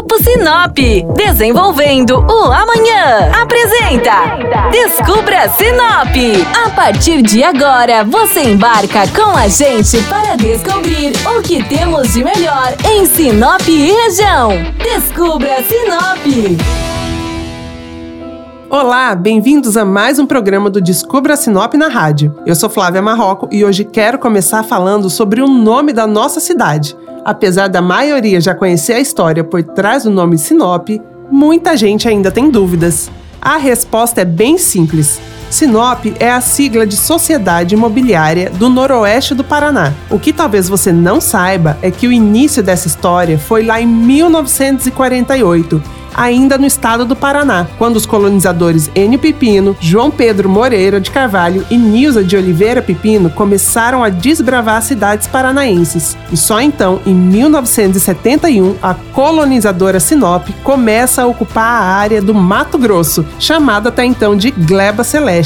Grupo Sinop, desenvolvendo o amanhã. Apresenta Descubra Sinop. A partir de agora, você embarca com a gente para descobrir o que temos de melhor em Sinop e região. Descubra Sinop. Olá, bem-vindos a mais um programa do Descubra Sinop na rádio. Eu sou Flávia Marroco e hoje quero começar falando sobre o nome da nossa cidade. Apesar da maioria já conhecer a história por trás do nome Sinop, muita gente ainda tem dúvidas. A resposta é bem simples. Sinop é a sigla de Sociedade Imobiliária do Noroeste do Paraná. O que talvez você não saiba é que o início dessa história foi lá em 1948 ainda no estado do Paraná, quando os colonizadores Enio Pipino, João Pedro Moreira de Carvalho e Nilza de Oliveira Pipino começaram a desbravar cidades paranaenses. E só então, em 1971, a colonizadora Sinop começa a ocupar a área do Mato Grosso, chamada até então de Gleba Celeste.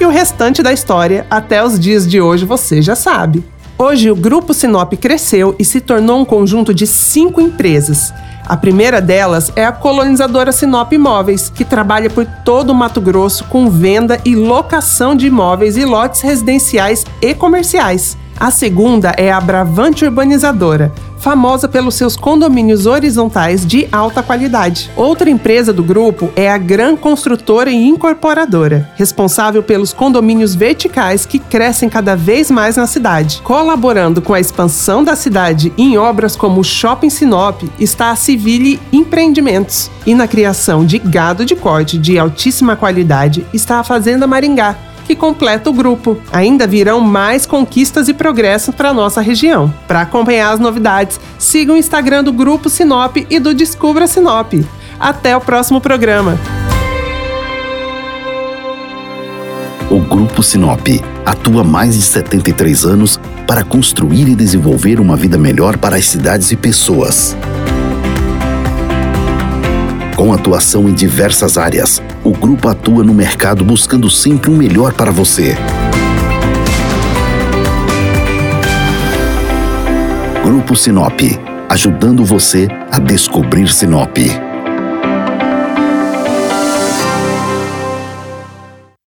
E o restante da história, até os dias de hoje, você já sabe. Hoje, o Grupo Sinop cresceu e se tornou um conjunto de cinco empresas. A primeira delas é a colonizadora Sinop Imóveis, que trabalha por todo o Mato Grosso com venda e locação de imóveis e lotes residenciais e comerciais. A segunda é a Bravante Urbanizadora, famosa pelos seus condomínios horizontais de alta qualidade. Outra empresa do grupo é a Gran Construtora e Incorporadora, responsável pelos condomínios verticais que crescem cada vez mais na cidade. Colaborando com a expansão da cidade em obras como o Shopping Sinop, está a Civile Empreendimentos. E na criação de gado de corte de altíssima qualidade está a Fazenda Maringá que completa o grupo. Ainda virão mais conquistas e progressos para nossa região. Para acompanhar as novidades, siga o Instagram do Grupo Sinop e do Descubra Sinop. Até o próximo programa. O Grupo Sinop atua mais de 73 anos para construir e desenvolver uma vida melhor para as cidades e pessoas. Com atuação em diversas áreas, o grupo atua no mercado buscando sempre o melhor para você. Grupo Sinop, ajudando você a descobrir Sinop.